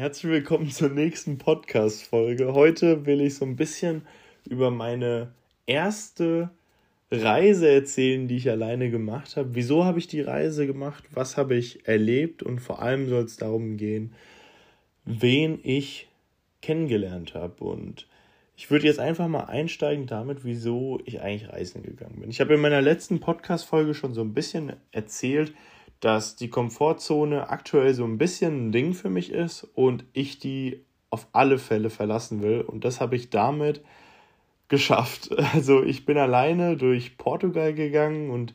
Herzlich willkommen zur nächsten Podcast-Folge. Heute will ich so ein bisschen über meine erste Reise erzählen, die ich alleine gemacht habe. Wieso habe ich die Reise gemacht? Was habe ich erlebt? Und vor allem soll es darum gehen, wen ich kennengelernt habe. Und ich würde jetzt einfach mal einsteigen damit, wieso ich eigentlich reisen gegangen bin. Ich habe in meiner letzten Podcast-Folge schon so ein bisschen erzählt, dass die Komfortzone aktuell so ein bisschen ein Ding für mich ist und ich die auf alle Fälle verlassen will. Und das habe ich damit geschafft. Also ich bin alleine durch Portugal gegangen und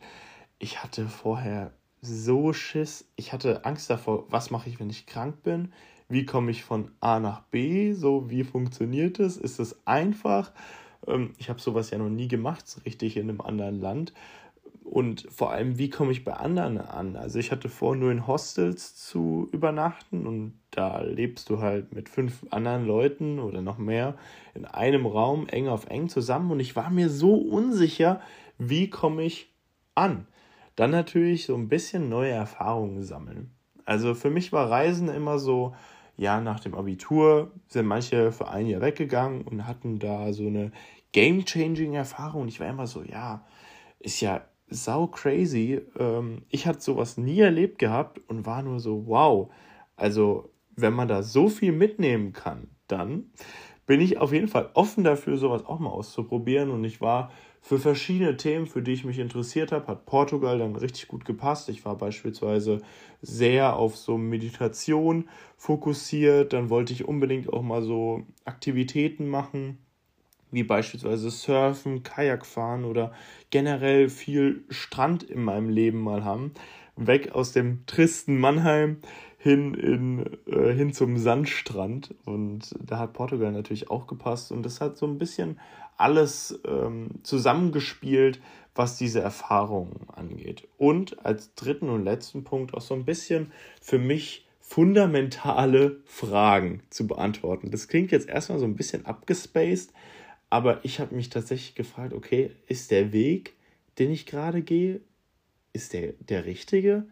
ich hatte vorher so Schiss. Ich hatte Angst davor, was mache ich, wenn ich krank bin? Wie komme ich von A nach B? So, wie funktioniert es? Ist es einfach? Ähm, ich habe sowas ja noch nie gemacht, richtig in einem anderen Land. Und vor allem, wie komme ich bei anderen an? Also ich hatte vor, nur in Hostels zu übernachten und da lebst du halt mit fünf anderen Leuten oder noch mehr in einem Raum eng auf eng zusammen und ich war mir so unsicher, wie komme ich an? Dann natürlich so ein bisschen neue Erfahrungen sammeln. Also für mich war Reisen immer so, ja, nach dem Abitur sind manche für ein Jahr weggegangen und hatten da so eine game-changing Erfahrung. Ich war immer so, ja, ist ja sau crazy. Ähm, ich hatte sowas nie erlebt gehabt und war nur so, wow. Also, wenn man da so viel mitnehmen kann, dann bin ich auf jeden Fall offen dafür, sowas auch mal auszuprobieren. Und ich war für verschiedene Themen, für die ich mich interessiert habe, hat Portugal dann richtig gut gepasst. Ich war beispielsweise sehr auf so Meditation fokussiert. Dann wollte ich unbedingt auch mal so Aktivitäten machen wie beispielsweise Surfen, Kajakfahren oder generell viel Strand in meinem Leben mal haben. Weg aus dem tristen Mannheim hin, in, äh, hin zum Sandstrand. Und da hat Portugal natürlich auch gepasst. Und das hat so ein bisschen alles ähm, zusammengespielt, was diese Erfahrungen angeht. Und als dritten und letzten Punkt auch so ein bisschen für mich fundamentale Fragen zu beantworten. Das klingt jetzt erstmal so ein bisschen abgespaced, aber ich habe mich tatsächlich gefragt, okay, ist der Weg, den ich gerade gehe, ist der der richtige?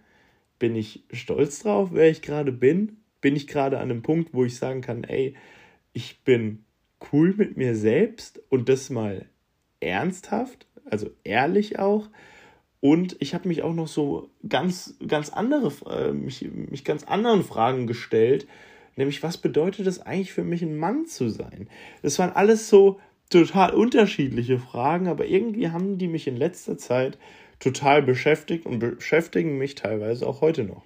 Bin ich stolz drauf, wer ich gerade bin? Bin ich gerade an einem Punkt, wo ich sagen kann, ey, ich bin cool mit mir selbst und das mal ernsthaft, also ehrlich auch. Und ich habe mich auch noch so ganz, ganz andere, äh, mich, mich ganz anderen Fragen gestellt, nämlich was bedeutet es eigentlich für mich, ein Mann zu sein? Das waren alles so total unterschiedliche Fragen, aber irgendwie haben die mich in letzter Zeit total beschäftigt und beschäftigen mich teilweise auch heute noch.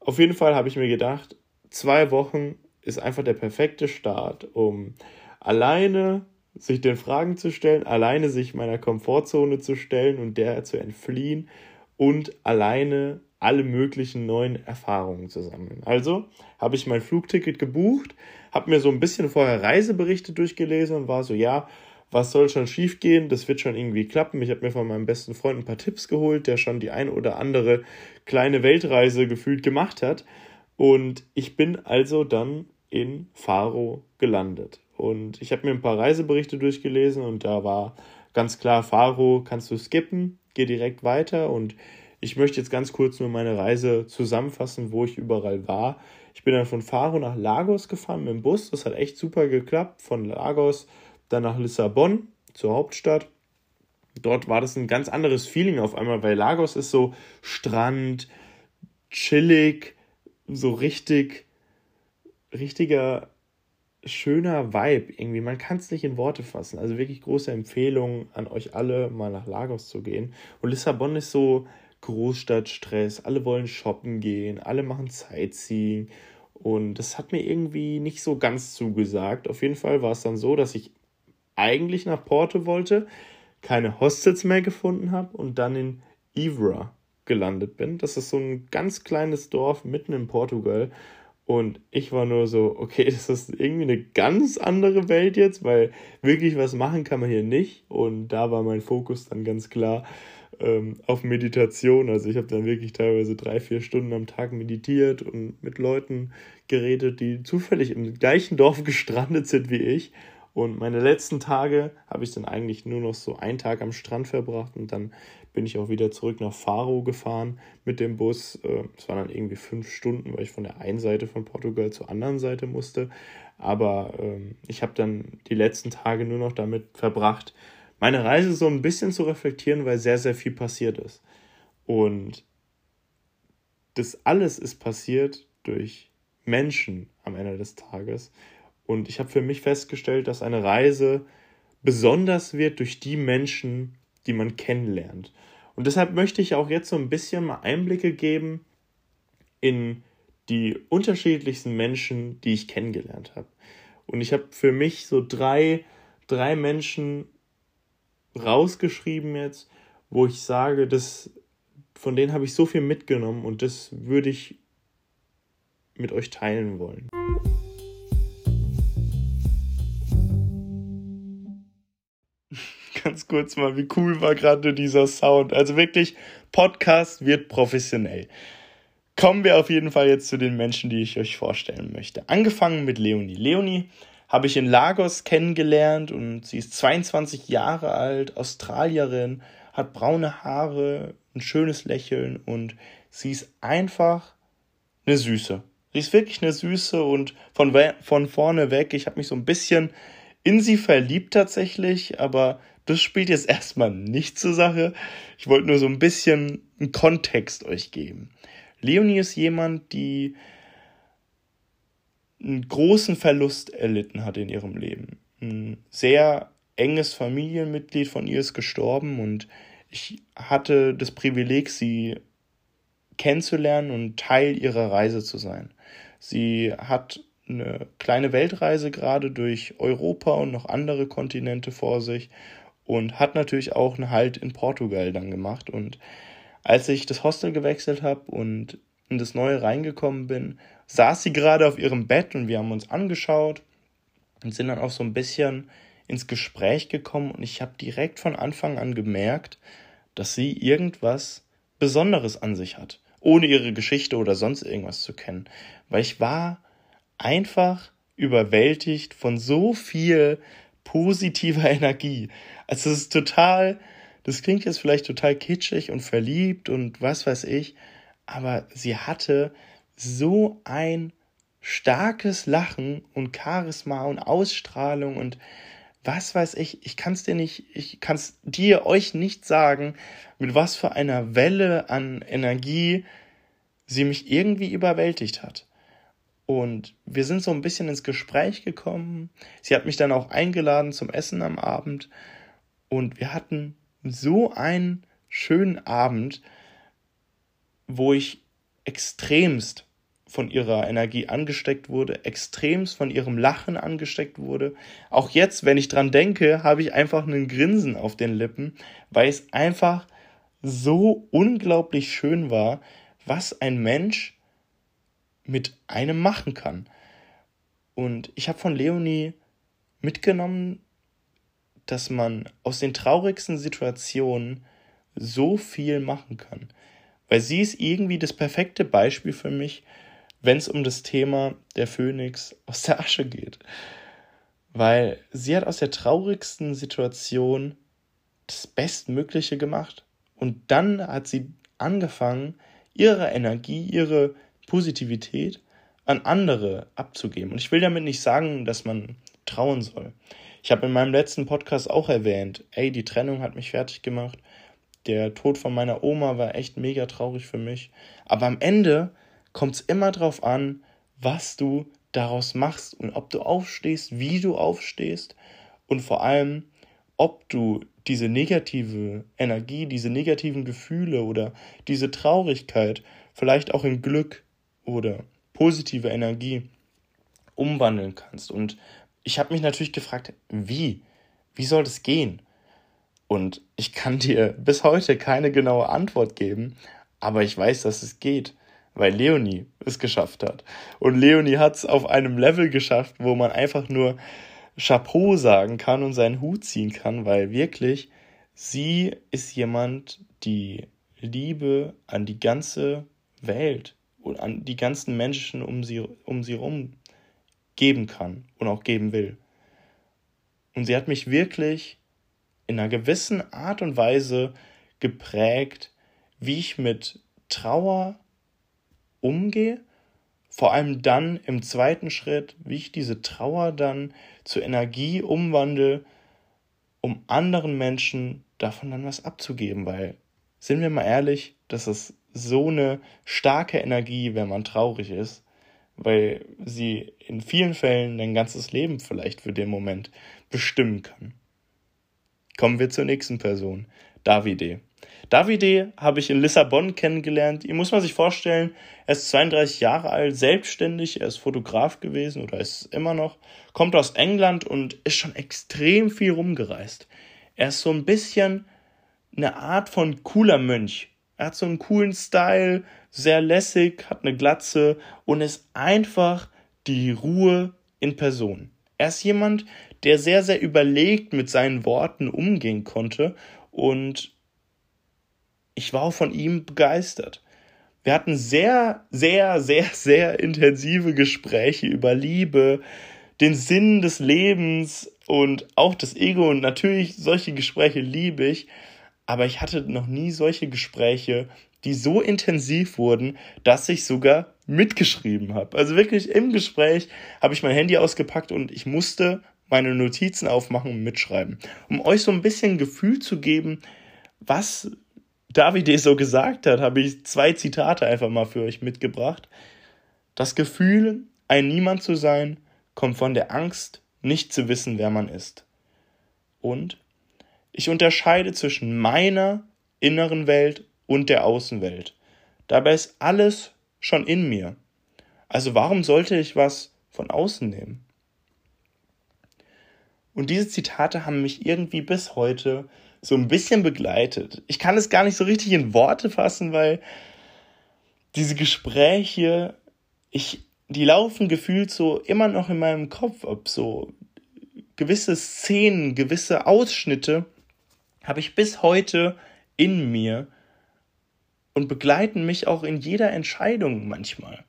Auf jeden Fall habe ich mir gedacht, zwei Wochen ist einfach der perfekte Start, um alleine sich den Fragen zu stellen, alleine sich meiner Komfortzone zu stellen und der zu entfliehen und alleine alle möglichen neuen Erfahrungen zu sammeln. Also habe ich mein Flugticket gebucht, habe mir so ein bisschen vorher Reiseberichte durchgelesen und war so, ja, was soll schon schiefgehen? Das wird schon irgendwie klappen. Ich habe mir von meinem besten Freund ein paar Tipps geholt, der schon die ein oder andere kleine Weltreise gefühlt gemacht hat. Und ich bin also dann in Faro gelandet. Und ich habe mir ein paar Reiseberichte durchgelesen und da war ganz klar, Faro kannst du skippen, geh direkt weiter und ich möchte jetzt ganz kurz nur meine Reise zusammenfassen, wo ich überall war. Ich bin dann von Faro nach Lagos gefahren mit dem Bus. Das hat echt super geklappt. Von Lagos dann nach Lissabon, zur Hauptstadt. Dort war das ein ganz anderes Feeling auf einmal, weil Lagos ist so Strand, chillig, so richtig, richtiger, schöner Vibe irgendwie. Man kann es nicht in Worte fassen. Also wirklich große Empfehlung an euch alle, mal nach Lagos zu gehen. Und Lissabon ist so Großstadtstress, alle wollen shoppen gehen, alle machen Sightseeing und das hat mir irgendwie nicht so ganz zugesagt. Auf jeden Fall war es dann so, dass ich eigentlich nach Porto wollte, keine Hostels mehr gefunden habe und dann in Ivra gelandet bin. Das ist so ein ganz kleines Dorf mitten in Portugal. Und ich war nur so, okay, das ist irgendwie eine ganz andere Welt jetzt, weil wirklich was machen kann man hier nicht. Und da war mein Fokus dann ganz klar ähm, auf Meditation. Also ich habe dann wirklich teilweise drei, vier Stunden am Tag meditiert und mit Leuten geredet, die zufällig im gleichen Dorf gestrandet sind wie ich. Und meine letzten Tage habe ich dann eigentlich nur noch so einen Tag am Strand verbracht und dann bin ich auch wieder zurück nach Faro gefahren mit dem Bus. Äh, es waren dann irgendwie fünf Stunden, weil ich von der einen Seite von Portugal zur anderen Seite musste. Aber ähm, ich habe dann die letzten Tage nur noch damit verbracht, meine Reise so ein bisschen zu reflektieren, weil sehr, sehr viel passiert ist. Und das alles ist passiert durch Menschen am Ende des Tages. Und ich habe für mich festgestellt, dass eine Reise besonders wird durch die Menschen, die man kennenlernt. Und deshalb möchte ich auch jetzt so ein bisschen mal Einblicke geben in die unterschiedlichsten Menschen, die ich kennengelernt habe. Und ich habe für mich so drei, drei Menschen rausgeschrieben jetzt, wo ich sage, dass, von denen habe ich so viel mitgenommen und das würde ich mit euch teilen wollen. Ganz kurz mal, wie cool war gerade dieser Sound. Also wirklich, Podcast wird professionell. Kommen wir auf jeden Fall jetzt zu den Menschen, die ich euch vorstellen möchte. Angefangen mit Leonie. Leonie habe ich in Lagos kennengelernt und sie ist 22 Jahre alt, Australierin, hat braune Haare, ein schönes Lächeln und sie ist einfach eine Süße. Sie ist wirklich eine Süße und von, von vorne weg, ich habe mich so ein bisschen in sie verliebt tatsächlich, aber das spielt jetzt erstmal nicht zur Sache. Ich wollte nur so ein bisschen einen Kontext euch geben. Leonie ist jemand, die einen großen Verlust erlitten hat in ihrem Leben. Ein sehr enges Familienmitglied von ihr ist gestorben und ich hatte das Privileg, sie kennenzulernen und Teil ihrer Reise zu sein. Sie hat eine kleine Weltreise gerade durch Europa und noch andere Kontinente vor sich und hat natürlich auch einen Halt in Portugal dann gemacht. Und als ich das Hostel gewechselt habe und in das neue reingekommen bin, saß sie gerade auf ihrem Bett und wir haben uns angeschaut und sind dann auch so ein bisschen ins Gespräch gekommen und ich habe direkt von Anfang an gemerkt, dass sie irgendwas Besonderes an sich hat, ohne ihre Geschichte oder sonst irgendwas zu kennen, weil ich war einfach überwältigt von so viel positiver Energie. Also es ist total, das klingt jetzt vielleicht total kitschig und verliebt und was weiß ich, aber sie hatte so ein starkes Lachen und Charisma und Ausstrahlung und was weiß ich, ich kann es dir nicht, ich kann es dir euch nicht sagen, mit was für einer Welle an Energie sie mich irgendwie überwältigt hat. Und wir sind so ein bisschen ins Gespräch gekommen. Sie hat mich dann auch eingeladen zum Essen am Abend. Und wir hatten so einen schönen Abend, wo ich extremst von ihrer Energie angesteckt wurde, extremst von ihrem Lachen angesteckt wurde. Auch jetzt, wenn ich dran denke, habe ich einfach einen Grinsen auf den Lippen, weil es einfach so unglaublich schön war, was ein Mensch mit einem machen kann. Und ich habe von Leonie mitgenommen, dass man aus den traurigsten Situationen so viel machen kann. Weil sie ist irgendwie das perfekte Beispiel für mich, wenn es um das Thema der Phönix aus der Asche geht. Weil sie hat aus der traurigsten Situation das Bestmögliche gemacht. Und dann hat sie angefangen, ihre Energie, ihre Positivität an andere abzugeben. Und ich will damit nicht sagen, dass man trauen soll. Ich habe in meinem letzten Podcast auch erwähnt, ey, die Trennung hat mich fertig gemacht. Der Tod von meiner Oma war echt mega traurig für mich. Aber am Ende kommt es immer darauf an, was du daraus machst und ob du aufstehst, wie du aufstehst und vor allem, ob du diese negative Energie, diese negativen Gefühle oder diese Traurigkeit vielleicht auch in Glück oder positive Energie umwandeln kannst. Und ich habe mich natürlich gefragt, wie? Wie soll das gehen? Und ich kann dir bis heute keine genaue Antwort geben, aber ich weiß, dass es geht, weil Leonie es geschafft hat. Und Leonie hat es auf einem Level geschafft, wo man einfach nur Chapeau sagen kann und seinen Hut ziehen kann, weil wirklich sie ist jemand, die Liebe an die ganze Welt und an die ganzen Menschen um sie, um sie rum geben kann und auch geben will. Und sie hat mich wirklich in einer gewissen Art und Weise geprägt, wie ich mit Trauer umgehe. Vor allem dann im zweiten Schritt, wie ich diese Trauer dann zur Energie umwandle, um anderen Menschen davon dann was abzugeben, weil, sind wir mal ehrlich, das ist so eine starke Energie, wenn man traurig ist, weil sie in vielen Fällen dein ganzes Leben vielleicht für den Moment bestimmen kann. Kommen wir zur nächsten Person, Davide. Davide habe ich in Lissabon kennengelernt. Ihr muss man sich vorstellen, er ist 32 Jahre alt, selbstständig, er ist Fotograf gewesen oder ist immer noch, kommt aus England und ist schon extrem viel rumgereist. Er ist so ein bisschen eine Art von cooler Mönch. Er hat so einen coolen Style, sehr lässig, hat eine Glatze und ist einfach die Ruhe in Person. Er ist jemand, der sehr, sehr überlegt mit seinen Worten umgehen konnte und ich war auch von ihm begeistert. Wir hatten sehr, sehr, sehr, sehr intensive Gespräche über Liebe, den Sinn des Lebens und auch das Ego. Und natürlich, solche Gespräche liebe ich. Aber ich hatte noch nie solche Gespräche, die so intensiv wurden, dass ich sogar mitgeschrieben habe. Also wirklich im Gespräch habe ich mein Handy ausgepackt und ich musste meine Notizen aufmachen und mitschreiben. Um euch so ein bisschen Gefühl zu geben, was Davide so gesagt hat, habe ich zwei Zitate einfach mal für euch mitgebracht. Das Gefühl, ein Niemand zu sein, kommt von der Angst, nicht zu wissen, wer man ist. Und ich unterscheide zwischen meiner inneren Welt und der Außenwelt. Dabei ist alles schon in mir. Also warum sollte ich was von außen nehmen? Und diese Zitate haben mich irgendwie bis heute so ein bisschen begleitet. Ich kann es gar nicht so richtig in Worte fassen, weil diese Gespräche, ich, die laufen gefühlt so immer noch in meinem Kopf ab, so gewisse Szenen, gewisse Ausschnitte habe ich bis heute in mir und begleiten mich auch in jeder Entscheidung manchmal.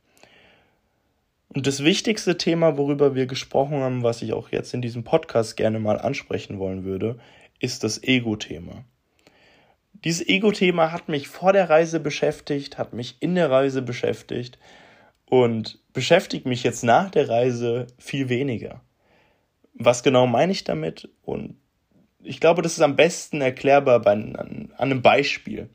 Und das wichtigste Thema, worüber wir gesprochen haben, was ich auch jetzt in diesem Podcast gerne mal ansprechen wollen würde, ist das Ego-Thema. Dieses Ego-Thema hat mich vor der Reise beschäftigt, hat mich in der Reise beschäftigt und beschäftigt mich jetzt nach der Reise viel weniger. Was genau meine ich damit? Und ich glaube, das ist am besten erklärbar bei, an, an einem Beispiel.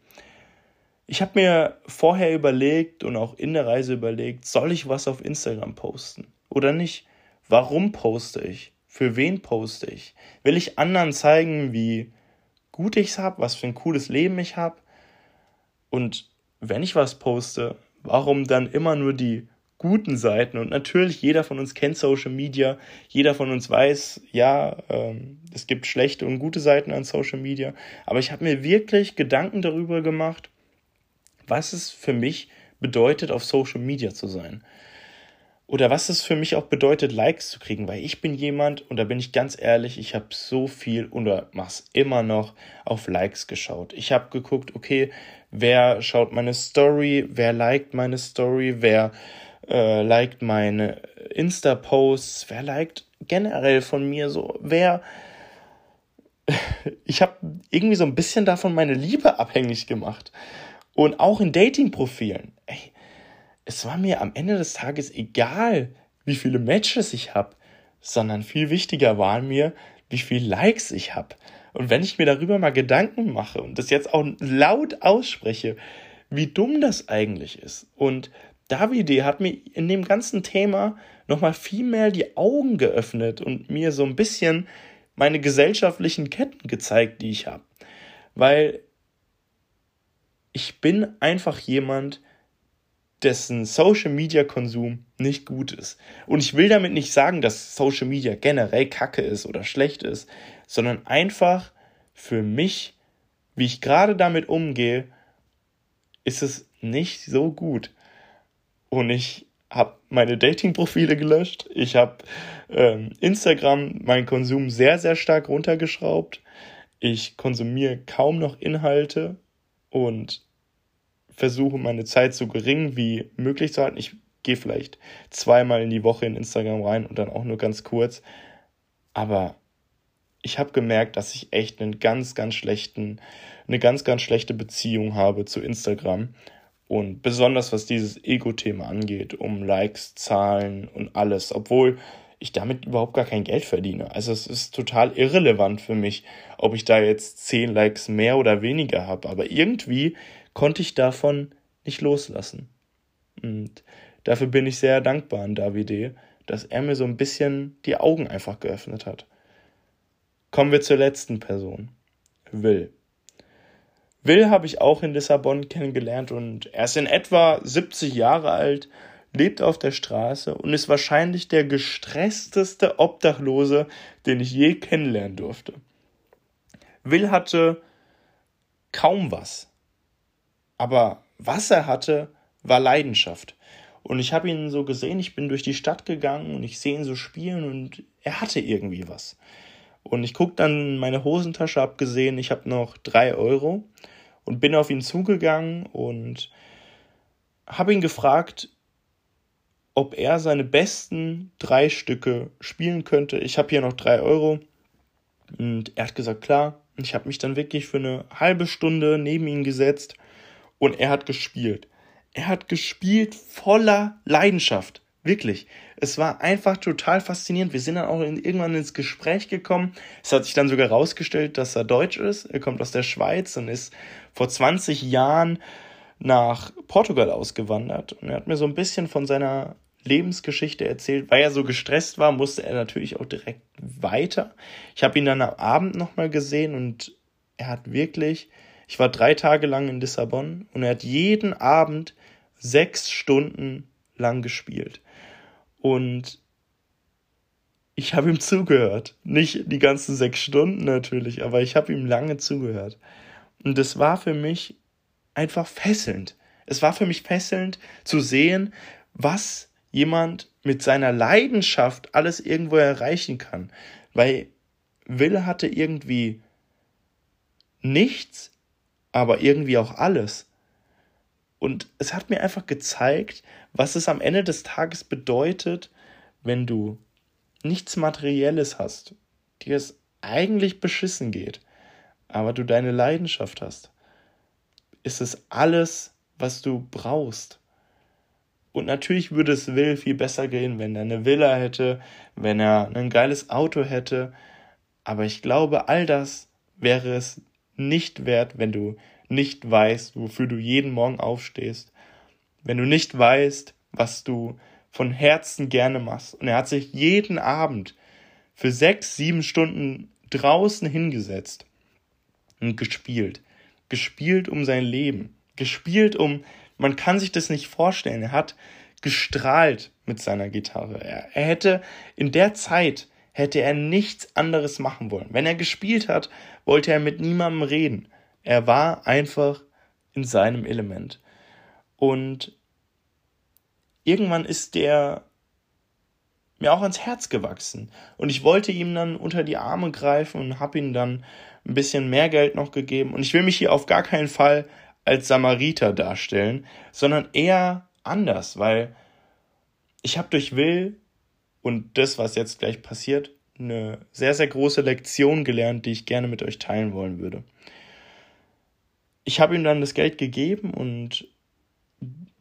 Ich habe mir vorher überlegt und auch in der Reise überlegt, soll ich was auf Instagram posten oder nicht? Warum poste ich? Für wen poste ich? Will ich anderen zeigen, wie gut ich es habe, was für ein cooles Leben ich habe? Und wenn ich was poste, warum dann immer nur die guten Seiten? Und natürlich, jeder von uns kennt Social Media, jeder von uns weiß, ja, ähm, es gibt schlechte und gute Seiten an Social Media. Aber ich habe mir wirklich Gedanken darüber gemacht, was es für mich bedeutet, auf Social Media zu sein oder was es für mich auch bedeutet, Likes zu kriegen, weil ich bin jemand, und da bin ich ganz ehrlich, ich habe so viel oder mach's immer noch auf Likes geschaut. Ich habe geguckt, okay, wer schaut meine Story, wer liked meine Story, wer äh, liked meine Insta-Posts, wer liked generell von mir so, wer ich habe irgendwie so ein bisschen davon meine Liebe abhängig gemacht. Und auch in Dating-Profilen. Ey, es war mir am Ende des Tages egal, wie viele Matches ich habe, sondern viel wichtiger waren mir, wie viele Likes ich habe. Und wenn ich mir darüber mal Gedanken mache und das jetzt auch laut ausspreche, wie dumm das eigentlich ist. Und Davide hat mir in dem ganzen Thema nochmal viel mehr die Augen geöffnet und mir so ein bisschen meine gesellschaftlichen Ketten gezeigt, die ich habe. Weil ich bin einfach jemand, dessen Social Media Konsum nicht gut ist. Und ich will damit nicht sagen, dass Social Media generell kacke ist oder schlecht ist, sondern einfach für mich, wie ich gerade damit umgehe, ist es nicht so gut. Und ich habe meine Dating-Profile gelöscht. Ich habe ähm, Instagram meinen Konsum sehr, sehr stark runtergeschraubt. Ich konsumiere kaum noch Inhalte und versuche meine Zeit so gering wie möglich zu halten. Ich gehe vielleicht zweimal in die Woche in Instagram rein und dann auch nur ganz kurz. Aber ich habe gemerkt, dass ich echt einen ganz, ganz schlechten, eine ganz, ganz schlechte Beziehung habe zu Instagram. Und besonders was dieses Ego-Thema angeht, um Likes, Zahlen und alles, obwohl ich damit überhaupt gar kein Geld verdiene. Also es ist total irrelevant für mich, ob ich da jetzt 10 Likes mehr oder weniger habe. Aber irgendwie konnte ich davon nicht loslassen. Und dafür bin ich sehr dankbar an Davide, dass er mir so ein bisschen die Augen einfach geöffnet hat. Kommen wir zur letzten Person. Will. Will habe ich auch in Lissabon kennengelernt und er ist in etwa 70 Jahre alt, lebt auf der Straße und ist wahrscheinlich der gestressteste Obdachlose, den ich je kennenlernen durfte. Will hatte kaum was. Aber was er hatte, war Leidenschaft. Und ich habe ihn so gesehen, ich bin durch die Stadt gegangen und ich sehe ihn so spielen und er hatte irgendwie was. Und ich gucke dann in meine Hosentasche, hab gesehen, ich habe noch drei Euro und bin auf ihn zugegangen und habe ihn gefragt, ob er seine besten drei Stücke spielen könnte. Ich habe hier noch drei Euro. Und er hat gesagt, klar. Und ich habe mich dann wirklich für eine halbe Stunde neben ihn gesetzt und er hat gespielt. Er hat gespielt voller Leidenschaft. Wirklich. Es war einfach total faszinierend. Wir sind dann auch in, irgendwann ins Gespräch gekommen. Es hat sich dann sogar herausgestellt, dass er Deutsch ist. Er kommt aus der Schweiz und ist vor 20 Jahren nach Portugal ausgewandert. Und er hat mir so ein bisschen von seiner Lebensgeschichte erzählt. Weil er so gestresst war, musste er natürlich auch direkt weiter. Ich habe ihn dann am Abend nochmal gesehen und er hat wirklich, ich war drei Tage lang in Lissabon und er hat jeden Abend sechs Stunden lang gespielt. Und ich habe ihm zugehört. Nicht die ganzen sechs Stunden natürlich, aber ich habe ihm lange zugehört. Und es war für mich einfach fesselnd. Es war für mich fesselnd zu sehen, was jemand mit seiner Leidenschaft alles irgendwo erreichen kann. Weil Will hatte irgendwie nichts, aber irgendwie auch alles. Und es hat mir einfach gezeigt, was es am Ende des Tages bedeutet, wenn du nichts Materielles hast, dir es eigentlich beschissen geht, aber du deine Leidenschaft hast, ist es alles, was du brauchst. Und natürlich würde es Will viel besser gehen, wenn er eine Villa hätte, wenn er ein geiles Auto hätte. Aber ich glaube, all das wäre es nicht wert, wenn du nicht weißt, wofür du jeden Morgen aufstehst, wenn du nicht weißt, was du von Herzen gerne machst. Und er hat sich jeden Abend für sechs, sieben Stunden draußen hingesetzt und gespielt. Gespielt um sein Leben. Gespielt um, man kann sich das nicht vorstellen. Er hat gestrahlt mit seiner Gitarre. Er, er hätte in der Zeit hätte er nichts anderes machen wollen. Wenn er gespielt hat, wollte er mit niemandem reden. Er war einfach in seinem Element. Und irgendwann ist der mir auch ans Herz gewachsen. Und ich wollte ihm dann unter die Arme greifen und habe ihm dann ein bisschen mehr Geld noch gegeben. Und ich will mich hier auf gar keinen Fall als Samariter darstellen, sondern eher anders, weil ich habe durch Will und das, was jetzt gleich passiert, eine sehr, sehr große Lektion gelernt, die ich gerne mit euch teilen wollen würde ich habe ihm dann das Geld gegeben und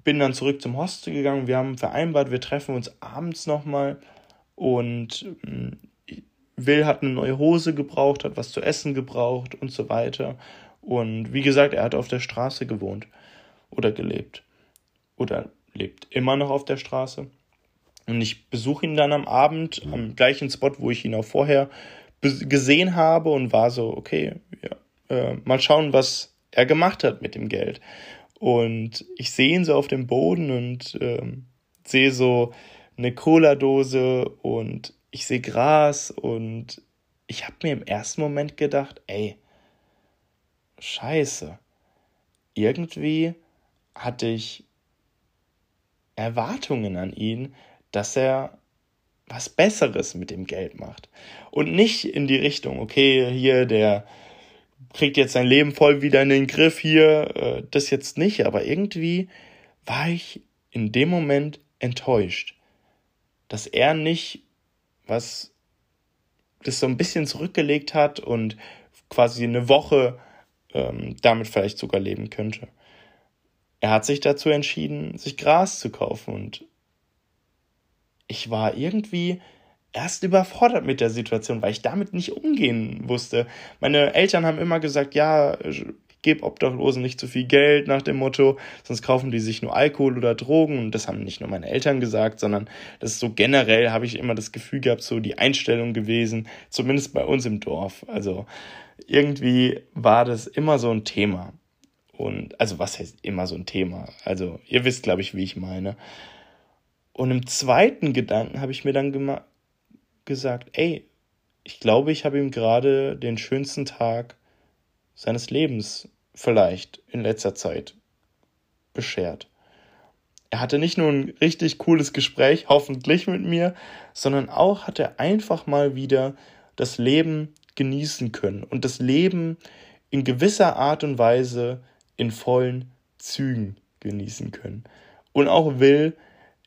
bin dann zurück zum Hostel gegangen. Wir haben vereinbart, wir treffen uns abends nochmal und mm, Will hat eine neue Hose gebraucht, hat was zu essen gebraucht und so weiter. Und wie gesagt, er hat auf der Straße gewohnt oder gelebt oder lebt immer noch auf der Straße. Und ich besuche ihn dann am Abend am gleichen Spot, wo ich ihn auch vorher gesehen habe und war so, okay, ja, äh, mal schauen, was er gemacht hat mit dem Geld. Und ich sehe ihn so auf dem Boden und ähm, sehe so eine Cola-Dose und ich sehe Gras und ich habe mir im ersten Moment gedacht, ey, scheiße. Irgendwie hatte ich Erwartungen an ihn, dass er was Besseres mit dem Geld macht. Und nicht in die Richtung, okay, hier der kriegt jetzt sein Leben voll wieder in den Griff hier, äh, das jetzt nicht, aber irgendwie war ich in dem Moment enttäuscht, dass er nicht was das so ein bisschen zurückgelegt hat und quasi eine Woche ähm, damit vielleicht sogar leben könnte. Er hat sich dazu entschieden, sich Gras zu kaufen und ich war irgendwie erst überfordert mit der Situation, weil ich damit nicht umgehen wusste. Meine Eltern haben immer gesagt, ja, gib Obdachlosen nicht zu viel Geld nach dem Motto, sonst kaufen die sich nur Alkohol oder Drogen. Und das haben nicht nur meine Eltern gesagt, sondern das ist so generell, habe ich immer das Gefühl gehabt, so die Einstellung gewesen, zumindest bei uns im Dorf. Also irgendwie war das immer so ein Thema. Und, also was heißt immer so ein Thema? Also ihr wisst, glaube ich, wie ich meine. Und im zweiten Gedanken habe ich mir dann gesagt, ey, ich glaube, ich habe ihm gerade den schönsten Tag seines Lebens vielleicht in letzter Zeit beschert. Er hatte nicht nur ein richtig cooles Gespräch, hoffentlich mit mir, sondern auch hat er einfach mal wieder das Leben genießen können und das Leben in gewisser Art und Weise in vollen Zügen genießen können. Und auch Will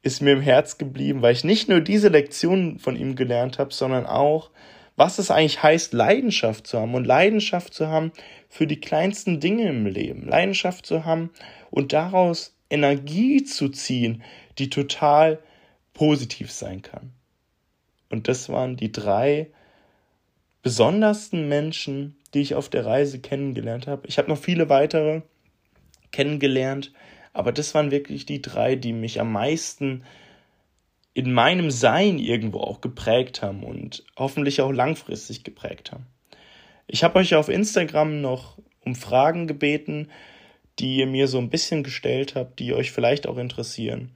ist mir im Herz geblieben, weil ich nicht nur diese Lektion von ihm gelernt habe, sondern auch, was es eigentlich heißt, Leidenschaft zu haben und Leidenschaft zu haben für die kleinsten Dinge im Leben, Leidenschaft zu haben und daraus Energie zu ziehen, die total positiv sein kann. Und das waren die drei besondersten Menschen, die ich auf der Reise kennengelernt habe. Ich habe noch viele weitere kennengelernt, aber das waren wirklich die drei, die mich am meisten in meinem Sein irgendwo auch geprägt haben und hoffentlich auch langfristig geprägt haben. Ich habe euch auf Instagram noch um Fragen gebeten, die ihr mir so ein bisschen gestellt habt, die euch vielleicht auch interessieren.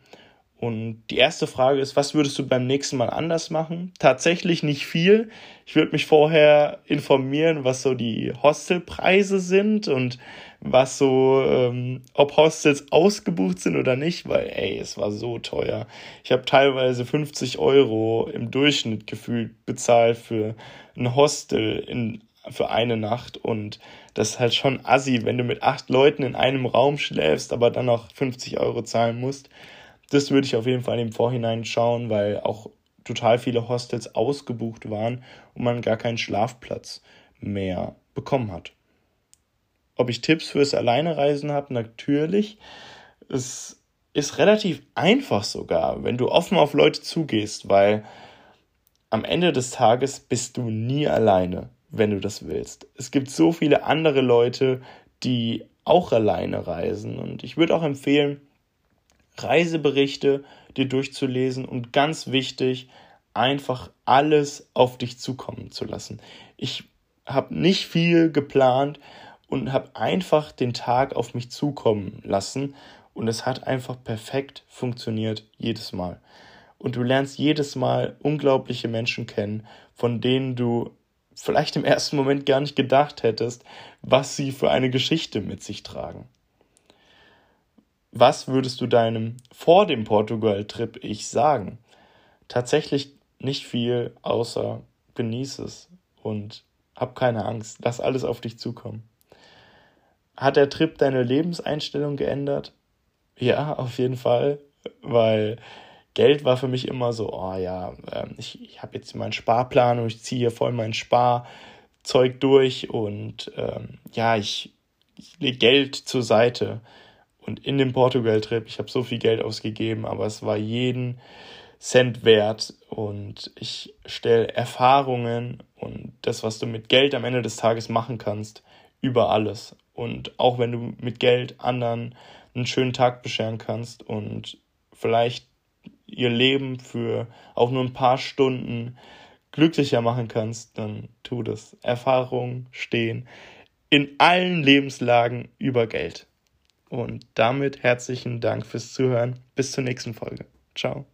Und die erste Frage ist, was würdest du beim nächsten Mal anders machen? Tatsächlich nicht viel. Ich würde mich vorher informieren, was so die Hostelpreise sind und was so, ähm, ob Hostels ausgebucht sind oder nicht, weil, ey, es war so teuer. Ich habe teilweise 50 Euro im Durchschnitt gefühlt bezahlt für ein Hostel in, für eine Nacht und das ist halt schon assi, wenn du mit acht Leuten in einem Raum schläfst, aber dann noch 50 Euro zahlen musst. Das würde ich auf jeden Fall im Vorhinein schauen, weil auch total viele Hostels ausgebucht waren und man gar keinen Schlafplatz mehr bekommen hat. Ob ich Tipps fürs Alleinereisen habe? Natürlich. Es ist relativ einfach sogar, wenn du offen auf Leute zugehst, weil am Ende des Tages bist du nie alleine, wenn du das willst. Es gibt so viele andere Leute, die auch alleine reisen und ich würde auch empfehlen, Reiseberichte dir durchzulesen und ganz wichtig, einfach alles auf dich zukommen zu lassen. Ich habe nicht viel geplant, und habe einfach den Tag auf mich zukommen lassen und es hat einfach perfekt funktioniert jedes Mal. Und du lernst jedes Mal unglaubliche Menschen kennen, von denen du vielleicht im ersten Moment gar nicht gedacht hättest, was sie für eine Geschichte mit sich tragen. Was würdest du deinem vor dem Portugal-Trip ich sagen? Tatsächlich nicht viel, außer genieße es und hab keine Angst, lass alles auf dich zukommen. Hat der Trip deine Lebenseinstellung geändert? Ja, auf jeden Fall, weil Geld war für mich immer so, oh ja, ähm, ich, ich habe jetzt meinen Sparplan und ich ziehe hier voll mein Sparzeug durch und ähm, ja, ich, ich lege Geld zur Seite. Und in dem Portugal-Trip, ich habe so viel Geld ausgegeben, aber es war jeden Cent wert und ich stelle Erfahrungen und das, was du mit Geld am Ende des Tages machen kannst, über alles. Und auch wenn du mit Geld anderen einen schönen Tag bescheren kannst und vielleicht ihr Leben für auch nur ein paar Stunden glücklicher machen kannst, dann tu das. Erfahrungen stehen in allen Lebenslagen über Geld. Und damit herzlichen Dank fürs Zuhören. Bis zur nächsten Folge. Ciao.